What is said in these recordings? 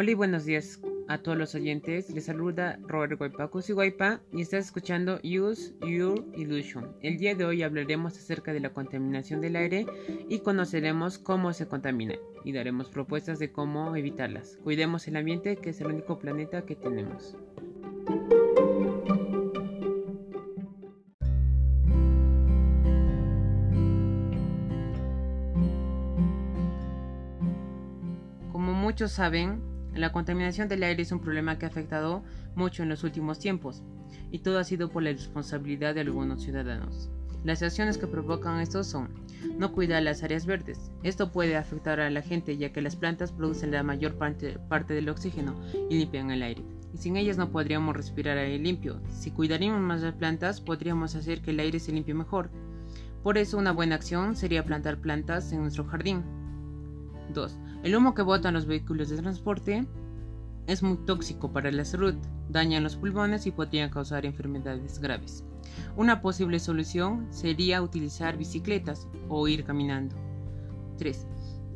Hola y buenos días a todos los oyentes. Les saluda Robert Guaypa Guaypa y estás escuchando Use Your Illusion. El día de hoy hablaremos acerca de la contaminación del aire y conoceremos cómo se contamina y daremos propuestas de cómo evitarlas. Cuidemos el ambiente que es el único planeta que tenemos. Como muchos saben, la contaminación del aire es un problema que ha afectado mucho en los últimos tiempos, y todo ha sido por la responsabilidad de algunos ciudadanos. Las acciones que provocan esto son no cuidar las áreas verdes. Esto puede afectar a la gente ya que las plantas producen la mayor parte, parte del oxígeno y limpian el aire. Y sin ellas no podríamos respirar aire limpio. Si cuidaríamos más las plantas, podríamos hacer que el aire se limpie mejor. Por eso una buena acción sería plantar plantas en nuestro jardín. 2. El humo que botan los vehículos de transporte es muy tóxico para la salud, daña los pulmones y podría causar enfermedades graves. Una posible solución sería utilizar bicicletas o ir caminando. 3.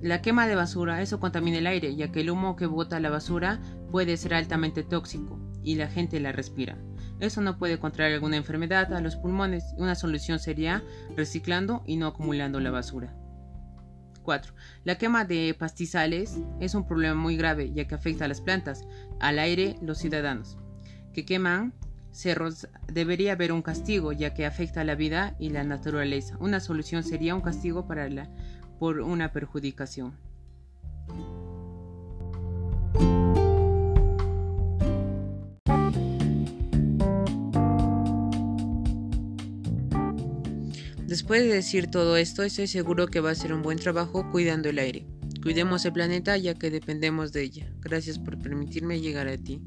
La quema de basura, eso contamina el aire, ya que el humo que bota la basura puede ser altamente tóxico y la gente la respira. Eso no puede contraer alguna enfermedad a los pulmones. Una solución sería reciclando y no acumulando la basura. 4. La quema de pastizales es un problema muy grave ya que afecta a las plantas, al aire, los ciudadanos que queman cerros debería haber un castigo ya que afecta a la vida y la naturaleza. Una solución sería un castigo para la, por una perjudicación. Después de decir todo esto, estoy seguro que va a ser un buen trabajo cuidando el aire. Cuidemos el planeta ya que dependemos de ella. Gracias por permitirme llegar a ti.